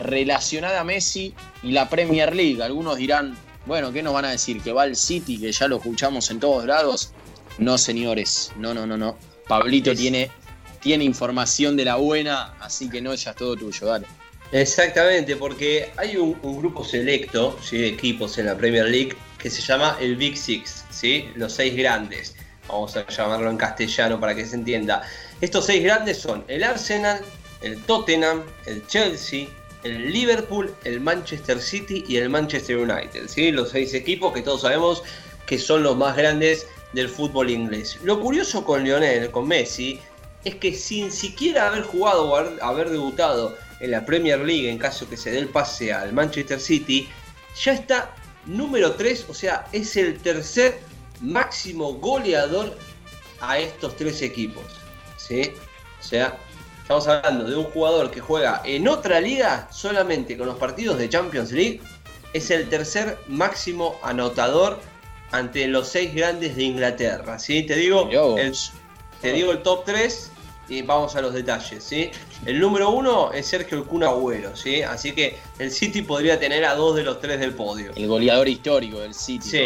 relacionada a Messi y la Premier League. Algunos dirán, bueno, ¿qué nos van a decir? ¿Que va al City, que ya lo escuchamos en todos lados? No, señores, no, no, no, no. Pablito tiene, tiene información de la buena, así que no, ya es todo tuyo, dale. Exactamente, porque hay un, un grupo selecto ¿sí? de equipos en la Premier League que se llama el Big Six, ¿sí? los seis grandes. Vamos a llamarlo en castellano para que se entienda. Estos seis grandes son el Arsenal, el Tottenham, el Chelsea, el Liverpool, el Manchester City y el Manchester United. ¿sí? Los seis equipos que todos sabemos que son los más grandes del fútbol inglés. Lo curioso con Lionel, con Messi, es que sin siquiera haber jugado o haber, debutado en la Premier League, en caso que se dé el pase al Manchester City, ya está número 3, o sea, es el tercer máximo goleador a estos tres equipos. ¿sí? O sea, estamos hablando de un jugador que juega en otra liga solamente con los partidos de Champions League. Es el tercer máximo anotador ante los seis grandes de Inglaterra. ¿sí? Te, digo el, te digo el top 3 y vamos a los detalles. ¿sí? El número uno es Sergio el Kun Agüero, ¿sí? así que el City podría tener a dos de los tres del podio. El goleador histórico del City. Sí,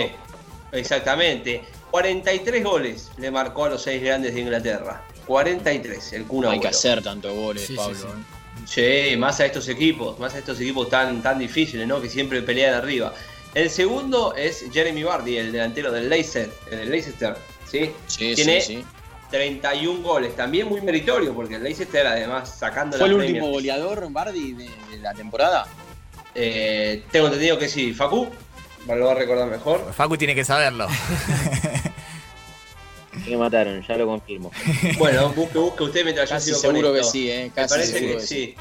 ¿no? exactamente. 43 goles le marcó a los seis grandes de Inglaterra. 43, el Kun No hay que hacer tantos goles, sí, Pablo. Sí, sí. sí, más a estos equipos, más a estos equipos tan, tan difíciles, ¿no? Que siempre pelean arriba. El segundo es Jeremy Vardy, el delantero del Leicester, del Leicester, ¿sí? Sí, Tiene sí, sí. 31 goles, también muy meritorio, porque el Leicester además sacando ¿Fue la el Premier. último goleador, Bardi, de, de la temporada? Eh, tengo entendido que sí. Facu, lo va a recordar mejor. Facu tiene que saberlo. Me mataron, ya lo confirmo. Bueno, busque, busque usted mientras Casi yo sigo seguro con que esto. sí, ¿eh? Me Casi parece seguro que que sí.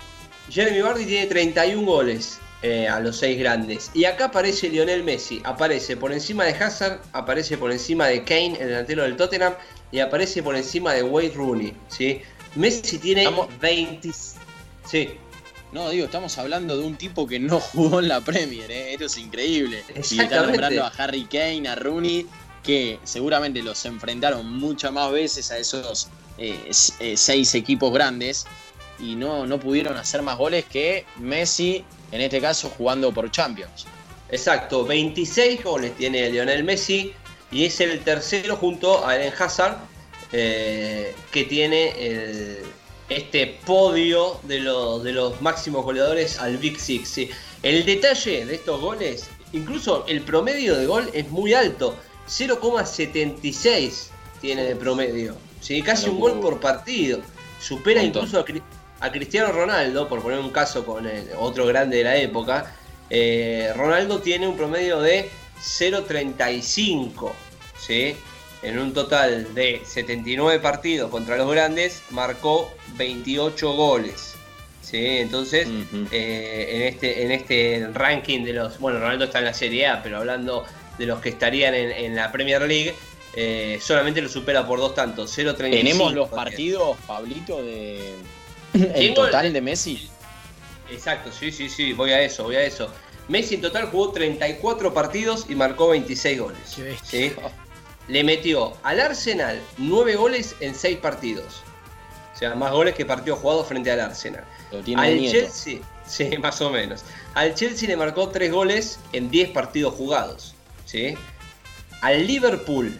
Jeremy Vardy tiene 31 goles eh, a los 6 grandes. Y acá aparece Lionel Messi. Aparece por encima de Hazard, aparece por encima de Kane, el delantero del Tottenham, y aparece por encima de Wade Rooney. ¿sí? Messi tiene Estamos- 20. Sí, No, digo, estamos hablando de un tipo que no jugó en la Premier, ¿eh? Esto es increíble. Y está nombrando a Harry Kane, a Rooney, que seguramente los enfrentaron muchas más veces a esos eh, eh, seis equipos grandes y no, no pudieron hacer más goles que Messi, en este caso jugando por Champions. exacto. 26 goles tiene Lionel Messi. Y es el tercero junto a Eden Hazard. eh, que tiene este podio de los, de los máximos goleadores al Big Six. El detalle de estos goles, incluso el promedio de gol es muy alto. 0,76 tiene de promedio. ¿sí? Casi un gol por partido. Supera Montón. incluso a, Cri- a Cristiano Ronaldo, por poner un caso con el otro grande de la época. Eh, Ronaldo tiene un promedio de 0,35. ¿sí? En un total de 79 partidos contra los grandes, marcó 28 goles. ¿sí? Entonces, eh, en, este, en este ranking de los. Bueno, Ronaldo está en la Serie A, pero hablando de los que estarían en, en la Premier League, eh, solamente lo supera por dos tantos: 0,35. Tenemos los partidos, Pablito, de el total de Messi. Exacto, sí, sí, sí, voy a eso, voy a eso. Messi en total jugó 34 partidos y marcó 26 goles. ¿sí? Le metió al Arsenal 9 goles en 6 partidos. O sea, más goles que partidos jugados frente al Arsenal. Lo tiene Al Nieto. Chelsea, sí, más o menos. Al Chelsea le marcó 3 goles en 10 partidos jugados. ¿Sí? Al Liverpool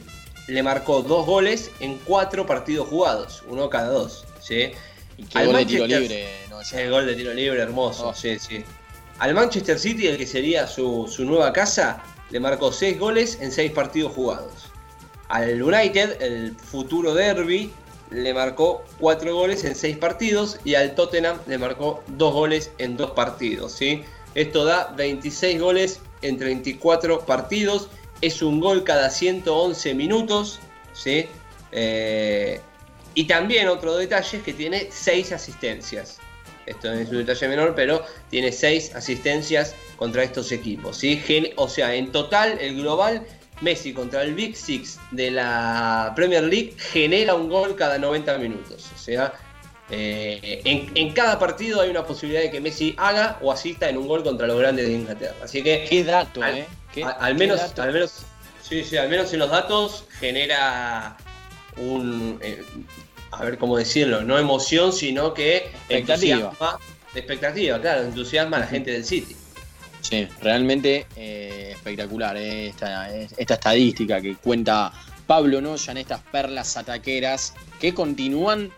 le marcó 2 goles en 4 partidos jugados, uno cada dos. ¿sí? Y qué Al gol de tiro Manchester- libre, ¿no? El gol de tiro libre hermoso, Oh. sí, sí. Al Manchester City, el que sería su, su nueva casa, le marcó 6 goles en 6 partidos jugados. Al United, el futuro derby, le marcó 4 goles en 6 partidos. Y al Tottenham le marcó 2 goles en 2 partidos. ¿sí? Esto da 26 goles en 34 partidos. Es un gol cada 111 minutos. ¿sí? Eh, y también otro detalle es que tiene 6 asistencias. esto es un detalle menor, pero tiene seis asistencias contra estos equipos. ¿sí? O sea, en total, el global, Messi contra el Big Six de la Premier League genera un gol cada 90 minutos. O sea, eh, en, cada partido hay una posibilidad de que Messi haga o asista en un gol contra los grandes de Inglaterra. Así que. Qué dato, al, ¿eh? al menos, al menos. Sí, sí, al menos en los datos genera un. Eh, a ver cómo decirlo, no emoción, sino que expectativa. expectativa, claro, entusiasma a la gente del City. Sí, realmente eh, espectacular eh, esta, esta, estadística que cuenta Pablo Noya en estas perlas ataqueras que continúan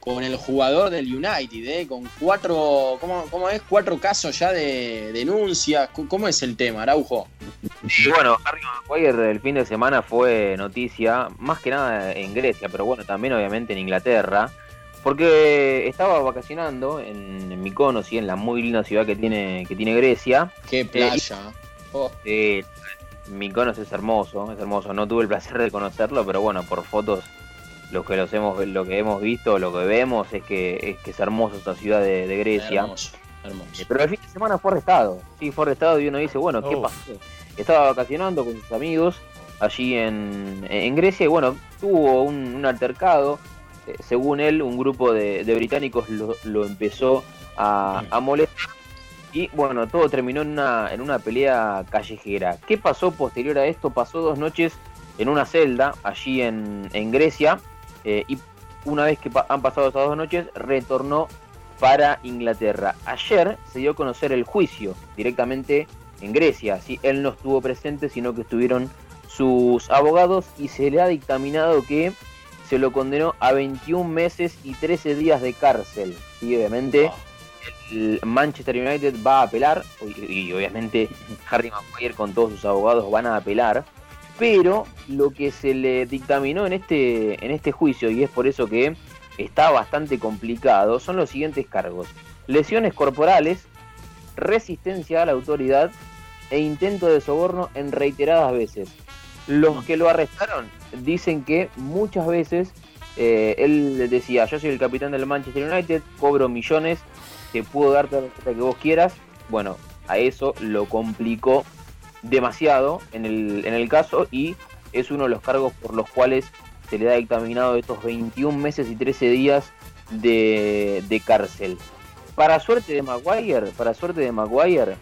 con el jugador del United, eh, con cuatro, ¿cómo, ¿cómo, es? Cuatro casos ya de denuncias. ¿Cómo es el tema, Araujo? bueno, Harry Maguire el fin de semana fue noticia, más que nada en Grecia, pero bueno, también obviamente en Inglaterra, porque estaba vacacionando en, en Mykonos y en la muy linda ciudad que tiene, que tiene Grecia. ¡Qué playa! oh. Mykonos es hermoso, es hermoso. No tuve el placer de conocerlo, pero bueno, por fotos lo que los hemos lo que hemos visto, lo que vemos es que es que es hermoso esta ciudad de, Grecia. Hermoso, hermoso. Pero el fin de semana fue arrestado. Sí, fue arrestado y uno dice, bueno, ¿qué pasó? estaba vacacionando con sus amigos allí en, Grecia y bueno, tuvo un, altercado. Eh, según él, un grupo de, británicos lo, empezó a, molestar y bueno, todo terminó en una, en una pelea callejera. ¿Qué pasó posterior a esto? Pasó dos noches en una celda allí en, Grecia eh, y una vez que han pasado esas dos noches retornó para Inglaterra. Ayer se dio a conocer el juicio directamente en Grecia. ¿sí? Él no estuvo presente, sino que estuvieron sus abogados y se le ha dictaminado que se lo condenó a 21 meses y 13 días de cárcel. Y obviamente el Manchester United va a apelar, y, obviamente Harry Maguire con todos sus abogados van a apelar, pero lo que se le dictaminó en este, en este juicio, y es por eso que está bastante complicado, son los siguientes cargos. Lesiones corporales, resistencia a la autoridad e intento de soborno en reiteradas veces. Los que lo arrestaron dicen que muchas veces eh, él decía, yo soy el capitán del Manchester United, cobro millones, te puedo dar la que vos quieras. Bueno, a eso lo complicó demasiado en el, en el caso y es uno de los cargos por los cuales se le ha dictaminado estos 21 meses y 13 días de, de cárcel. Para suerte de Maguire, para suerte de Maguire,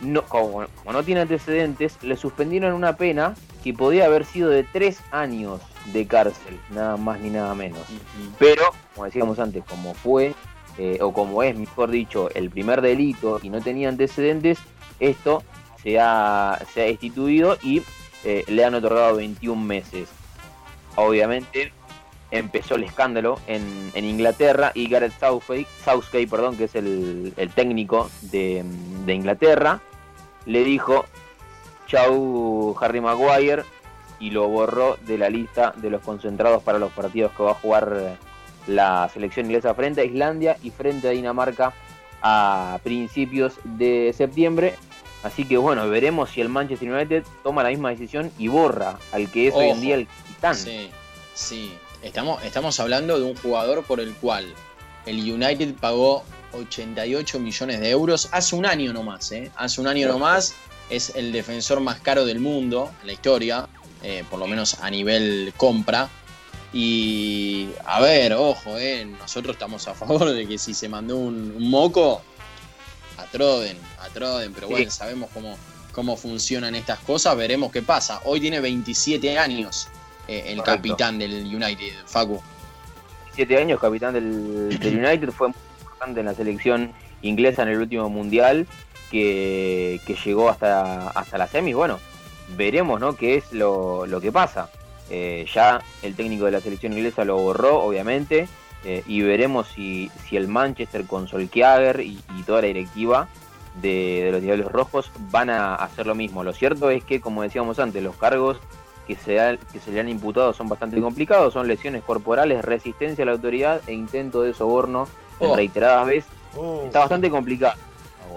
no, como, no tiene antecedentes, le suspendieron una pena que podía haber sido de tres años de cárcel, nada más ni nada menos. Pero, como decíamos antes, como fue, eh, o como es, mejor dicho, el primer delito y no tenía antecedentes, esto se ha, se ha instituido y eh, le han otorgado 21 meses. Obviamente empezó el escándalo en, en Inglaterra y Gareth Southgate, Southgate perdón, que es el, el técnico de, de Inglaterra, le dijo chau Harry Maguire y lo borró de la lista de los concentrados para los partidos que va a jugar la selección inglesa frente a Islandia y frente a Dinamarca a principios de septiembre. Así que bueno, veremos si el Manchester United toma la misma decisión y borra al que es hoy en día el capitán. Sí, sí. Estamos, estamos hablando de un jugador por el cual el United pagó 88 millones de euros hace un año nomás, ¿eh? Hace un año nomás es el defensor más caro del mundo en la historia, eh, por lo menos a nivel compra. Y a ver, ojo, eh, nosotros estamos a favor de que si se mandó un, moco, atroden, atroden, pero bueno, sabemos cómo, cómo funcionan estas cosas, veremos qué pasa. Hoy tiene 27 años eh, el capitán del United, Facu. 27 años, capitán del, del United, fue en la selección inglesa en el último mundial que, llegó hasta, hasta la semis. Bueno, veremos ¿no? qué es lo, que pasa. Eh, ya el técnico de la selección inglesa lo borró, obviamente, eh, y veremos si, si, el Manchester con Solskjaer y, toda la directiva de, los Diablos Rojos van a hacer lo mismo. Lo cierto es que, como decíamos antes, los cargos que se, que se le han imputado son bastante complicados, son lesiones corporales, resistencia a la autoridad e intento de soborno en oh. reiteradas veces. Oh. Está bastante complicado.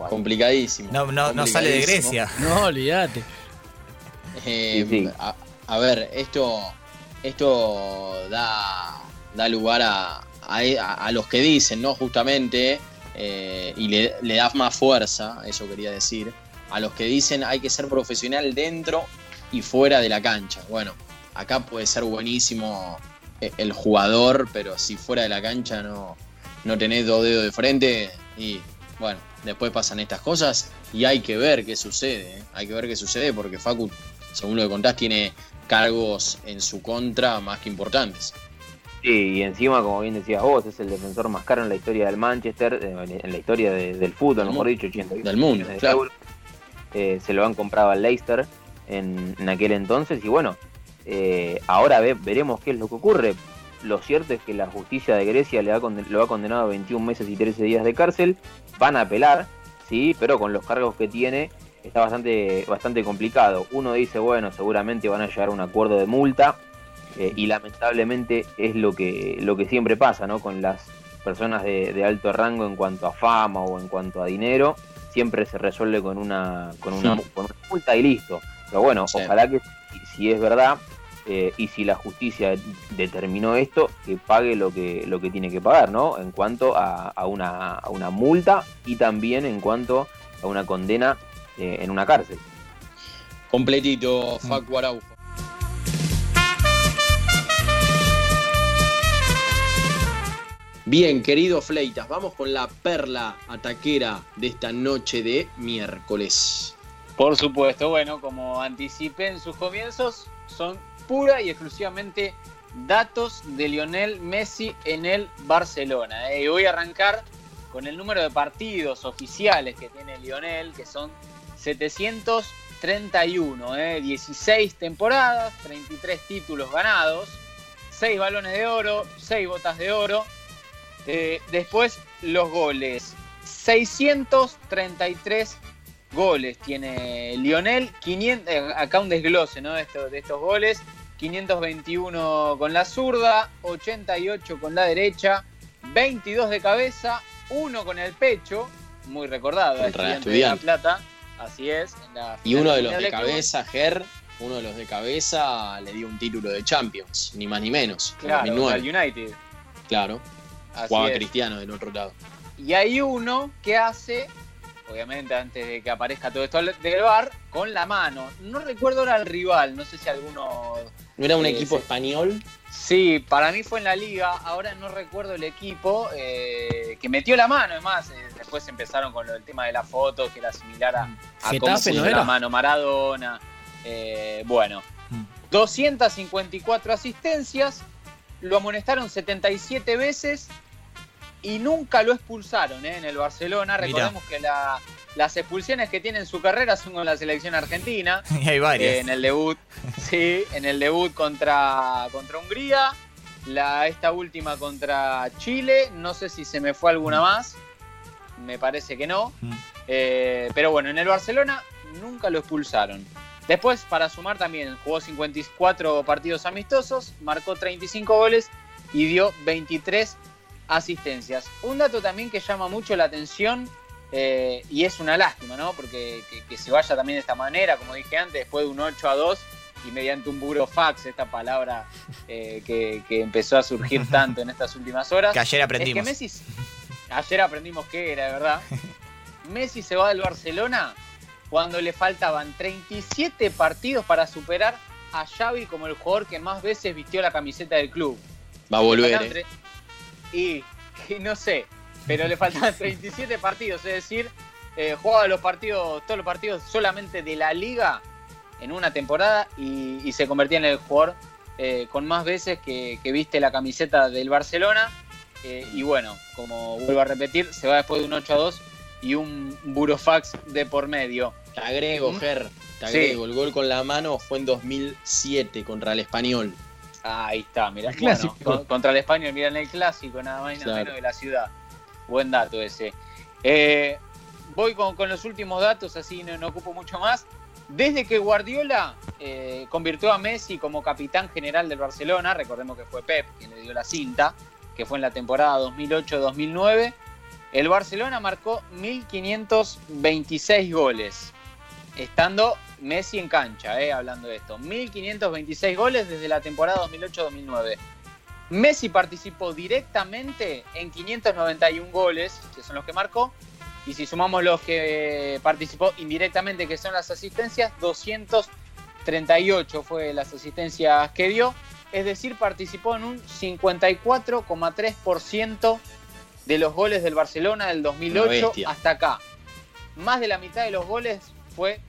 Complicadísimo. No, no, no sale de Grecia. No, olvídate. Eh, a, ver, esto, esto da, da lugar a, a, los que dicen, ¿no? Justamente, eh, y le, le da más fuerza, eso quería decir, a los que dicen hay que ser profesional dentro y fuera de la cancha. Bueno, acá puede ser buenísimo eh, el jugador, pero si fuera de la cancha no, no tenés dos dedos de frente y bueno, después pasan estas cosas y hay que ver qué sucede, ¿eh? hay que ver qué sucede porque Facu, según lo que contás, tiene cargos en su contra más que importantes. Sí, y encima, como bien decías vos, es el defensor más caro en la historia del Manchester, en la historia del fútbol, mejor dicho, 80 del mundo, claro. Eh, se lo han comprado al Leicester en, aquel entonces y bueno, eh, ahora veremos qué es lo que ocurre. Lo cierto es que la justicia de Grecia le ha lo ha condenado a 21 meses y 13 días de cárcel. Van a apelar, sí, pero con los cargos que tiene está bastante, bastante complicado. Uno dice, bueno, seguramente van a llegar a un acuerdo de multa eh, y lamentablemente es lo que, lo que siempre pasa, ¿no? Con las personas de, alto rango en cuanto a fama o en cuanto a dinero, siempre se resuelve con una, con una, multa y listo. Pero bueno, ojalá que si, es verdad eh, y si la justicia determinó esto, que pague lo que, lo que tiene que pagar, ¿no? En cuanto a, una, a una multa y también en cuanto a una condena eh, en una cárcel. Completito, Facu Araujo. Bien, querido Fleitas, vamos con la perla ataquera de esta noche de miércoles. Por supuesto, bueno, como anticipé en sus comienzos, son pura y exclusivamente datos de Lionel Messi en el Barcelona. ¿eh? Y voy a arrancar con el número de partidos oficiales que tiene Lionel, que son 731, 16 ¿eh? temporadas, 33 títulos ganados, 6 balones de oro, 6 botas de oro eh, después los goles. 633 goles tiene Lionel. 500, eh, acá un desglose ¿no? de, estos, de estos goles. 521 con la zurda, 88 con la derecha, 22 de cabeza, 1 con el pecho, muy recordado, el de la Plata, así es. y uno de los de cabeza, Ger, uno de los de cabeza le dio un título de Champions, ni más ni menos. Claro, al United. Claro. Jugaba Cristiano del otro lado. Y hay uno que hace, obviamente antes de que aparezca todo esto del bar, con la mano. No recuerdo ahora el rival, no sé si alguno... ¿No era un eh, equipo español? Sí, para mí fue en la liga, ahora no recuerdo el equipo eh, que metió la mano, además, eh, después empezaron con el tema de la foto, que era similar a, a cómo puso la mano Maradona. bueno, 254 mm. asistencias, lo amonestaron 77 veces y nunca lo expulsaron ¿eh? en el Barcelona. Recordemos que las expulsiones que tiene en su carrera son con la selección argentina. Y hay varias. en el debut, sí, en el debut contra, contra Hungría. La, esta última contra Chile. No sé si se me fue alguna mm. más. Me parece que no. Mm. Eh, pero bueno, en el Barcelona nunca lo expulsaron. Después, para sumar también, jugó 54 partidos amistosos, marcó 35 goles y dio 23 asistencias. Un dato también que llama mucho la atención eh, y es una lástima, ¿no? Porque que, se vaya también de esta manera, como dije antes, después de un 8 a 2 y mediante un burofax, esta palabra eh, que, empezó a surgir tanto en estas últimas horas. Que ayer aprendimos. Es que Messi, ayer aprendimos que era, ¿verdad? Messi se va del Barcelona cuando le faltaban 37 partidos para superar a Xavi como el jugador que más veces vistió la camiseta del club. Va a volver. Eh. Y, no sé, pero le faltaban 37 partidos, es decir, eh, jugaba los partidos, todos los partidos solamente de la liga en una temporada y, se convertía en el jugador eh, con más veces que, viste la camiseta del Barcelona. y bueno, como vuelvo a repetir, se va después de un 8 a 2 y un burofax de por medio. Te agrego, Ger, te agrego. El gol con la mano fue en 2007 contra el Español. Ahí está, mirá. contra el Español, mirá en el clásico, nada más y nada menos de la ciudad. Buen dato ese. Eh, voy con, los últimos datos, así no, ocupo mucho más. Desde que Guardiola eh, convirtió a Messi como capitán general del Barcelona, recordemos que fue Pep quien le dio la cinta, que fue en la temporada 2008-2009, el Barcelona marcó 1.526 goles, estando Messi en cancha, eh, hablando de esto. 1.526 goles desde la temporada 2008-2009. Messi participó directamente en 591 goles, que son los que marcó, y si sumamos los que participó indirectamente, que son las asistencias, 238 fue las asistencias que dio, es decir, participó en un 54,3% de los goles del Barcelona del 2008 hasta acá. Más de la mitad de los goles fue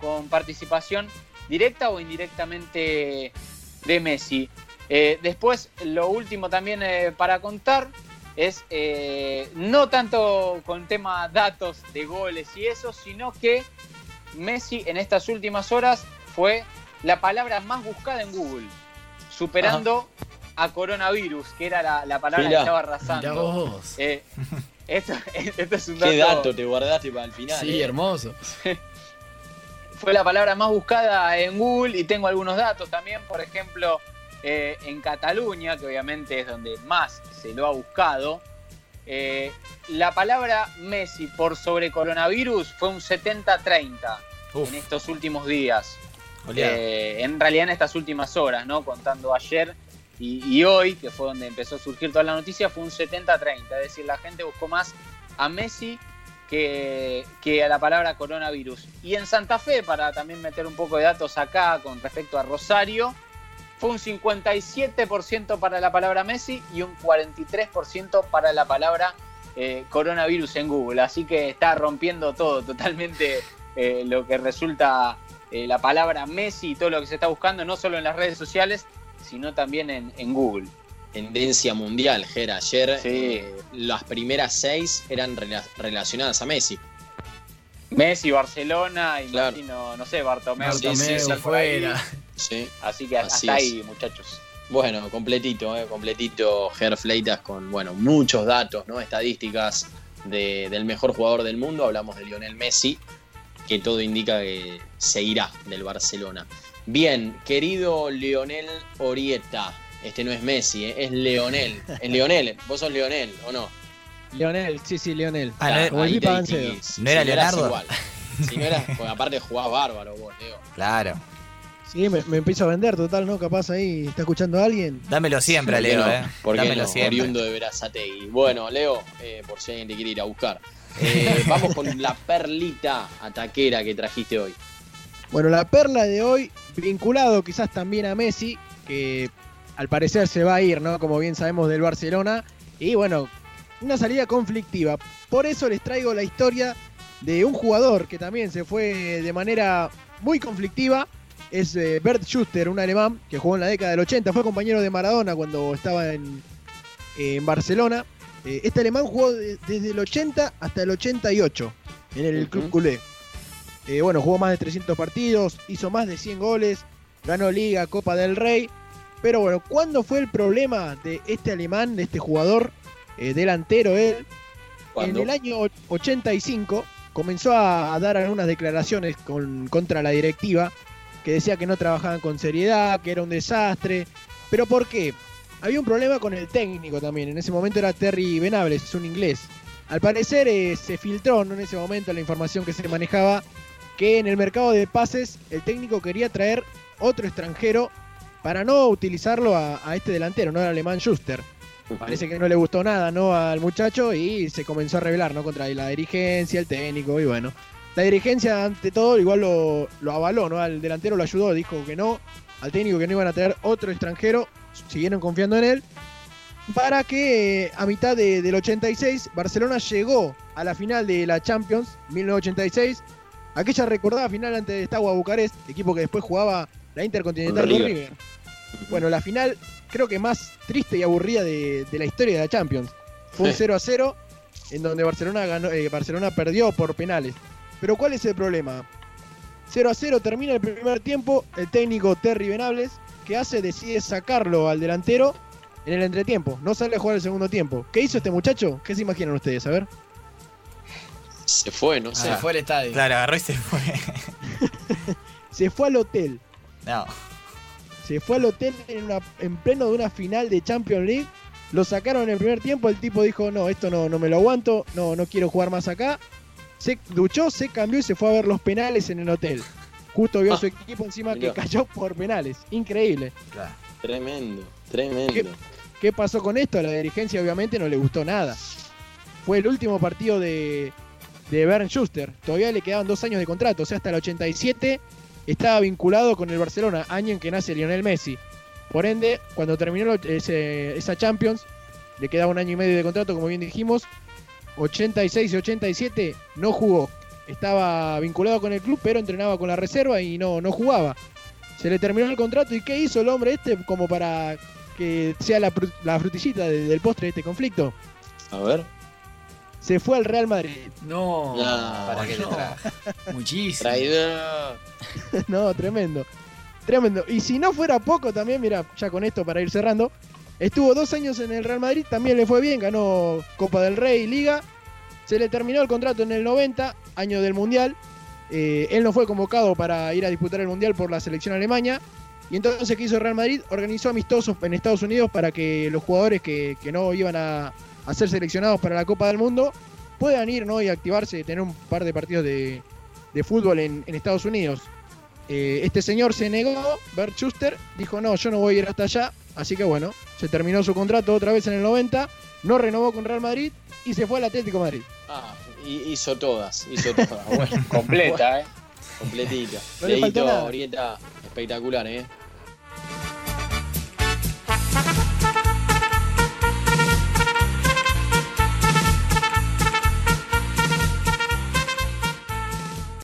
con participación directa o indirectamente de Messi. Eh, después, lo último también eh, para contar es eh, no tanto con tema datos de goles y eso, sino que Messi en estas últimas horas fue la palabra más buscada en Google, superando a coronavirus, que era la, palabra que estaba arrasando. esto, es un dato. Qué dato te guardaste para el final. Sí, hermoso. fue la palabra más buscada en Google y tengo algunos datos también, por ejemplo, eh, en Cataluña, que obviamente es donde más se lo ha buscado, eh, la palabra Messi por sobre coronavirus fue un 70-30 en estos últimos días. Eh, en realidad en estas últimas horas, ¿no? Contando ayer y, hoy, que fue donde empezó a surgir toda la noticia, fue un 70-30. Es decir, la gente buscó más a Messi que, a la palabra coronavirus. Y en Santa Fe, para también meter un poco de datos acá con respecto a Rosario, fue un 57% para la palabra Messi y un 43% para la palabra eh, coronavirus en Google. Así que está rompiendo todo totalmente eh, lo que resulta eh, la palabra Messi y todo lo que se está buscando, no solo en las redes sociales, sino también en, Google. Tendencia mundial, Ger. Ayer las primeras seis eran relacionadas a Messi. Messi, Barcelona y no sé, Bartomeu. Bartomeu fuera. Sí. Así que hasta ahí, muchachos. Bueno, completito, eh, completito Ger Fleitas con bueno, muchos datos, ¿no? estadísticas del mejor jugador del mundo. Hablamos de Lionel Messi, que todo indica que se irá del Barcelona. Bien, querido Lionel Orieta, este no es Messi, eh, es Leonel. Es Leonel, vos sos Leonel, ¿o no? Leonel, sí, sí, Leonel. Ah, no, era Leonardo. Igual. Si no era, porque aparte jugás bárbaro vos, Leo. Claro. Sí, me, empiezo a vender, total, ¿no? Capaz ahí está escuchando a alguien. Dámelo siempre, Leo, ¿eh? Porque Dámelo no, siempre. oriundo de Verazategui. Bueno, Leo, eh, por si alguien te quiere ir a buscar. Eh, vamos con la perlita ataquera que trajiste hoy. Bueno, la perla de hoy, vinculado quizás también a Messi, que al parecer se va a ir, ¿no? Como bien sabemos del Barcelona. Y bueno, una salida conflictiva. Por eso les traigo la historia de un jugador que también se fue de manera muy conflictiva es eh, Bert Schuster, un alemán que jugó en la década del 80, fue compañero de Maradona cuando estaba en, Barcelona. Eh, este alemán jugó desde el 80 hasta el 88 en el Club Culé. Eh, bueno, jugó más de 300 partidos, hizo más de 100 goles, ganó Liga, Copa del Rey. Pero bueno, ¿cuándo fue el problema de este alemán, de este jugador delantero él? En el año 85 comenzó a, dar algunas declaraciones contra la directiva que decía que no trabajaban con seriedad, que era un desastre. ¿Pero por qué? Había un problema con el técnico también. En ese momento era Terry Venables, es un inglés. Al parecer eh, se filtró en ese momento la información que se manejaba que en el mercado de pases el técnico quería traer otro extranjero para no utilizarlo a, este delantero, no era alemán Schuster. Parece que no le gustó nada ¿no? al muchacho y se comenzó a rebelar ¿no? contra la dirigencia, el técnico y bueno. La dirigencia, ante todo, igual lo, avaló, ¿no? Al delantero lo ayudó, dijo que no, al técnico que no iban a traer otro extranjero, siguieron confiando en él. Para que eh, a mitad del 86 Barcelona llegó a la final de la Champions 1986, aquella recordada final ante de Estagua Bucarest, equipo que después jugaba la Intercontinental con River. Bueno, la final creo que más triste y aburrida de, la historia de la Champions. Fue un 0 a 0 en donde Barcelona, ganó, eh, Barcelona perdió por penales. Pero ¿cuál es el problema? 0 a 0 termina el primer tiempo, el técnico Terry Venables, ¿qué hace? Decide sacarlo al delantero en el entretiempo, no sale a jugar el segundo tiempo. ¿Qué hizo este muchacho? ¿Qué se imaginan ustedes? A ver. Se fue, no sé. se fue al estadio. Claro, agarró y se fue. se fue al hotel. No. Se fue al hotel en, en, pleno de una final de Champions League. Lo sacaron en el primer tiempo. El tipo dijo: No, esto no, no me lo aguanto. No, no quiero jugar más acá se duchó, se cambió y se fue a ver los penales en el hotel. Justo vio a su equipo encima que cayó por penales. Increíble. Tremendo, tremendo. ¿Qué pasó con esto? A la dirigencia obviamente no le gustó nada. Fue el último partido de, de Bernd Schuster. Todavía le quedaban dos años de contrato, o sea, hasta el 87 estaba vinculado con el Barcelona, año en que nace Lionel Messi. Por ende, cuando terminó esa Champions, le quedaba un año y medio de contrato, como bien dijimos. 86 y 87 no jugó. Estaba vinculado con el club, pero entrenaba con la reserva y no, no jugaba. Se le terminó el contrato y ¿qué hizo el hombre este como para que sea la, frutillita del postre de este conflicto? A ver. Se fue al Real Madrid. No, para que Muchísimo. no, tremendo. Tremendo. Y si no fuera poco también, mira, ya con esto para ir cerrando, estuvo dos años en el Real Madrid, también le fue bien, ganó Copa del Rey, Liga. Se le terminó el contrato en el 90, año del Mundial. Eh, él no fue convocado para ir a disputar el Mundial por la selección alemana. Y entonces, ¿qué hizo el Real Madrid? Organizó amistosos en Estados Unidos para que los jugadores que, no iban a, ser seleccionados para la Copa del Mundo puedan ir ¿no? y activarse, tener un par de partidos de, fútbol en Estados Unidos. Eh, este señor se negó, Bert Schuster, dijo no, yo no voy a ir hasta allá, así que bueno, se terminó su contrato otra vez en el 90, no renovó con Real Madrid y se fue al Atlético Madrid. Ah, hizo todas, hizo todas, bueno, completa, ¿eh? Completita. No le faltó nada. espectacular, ¿eh?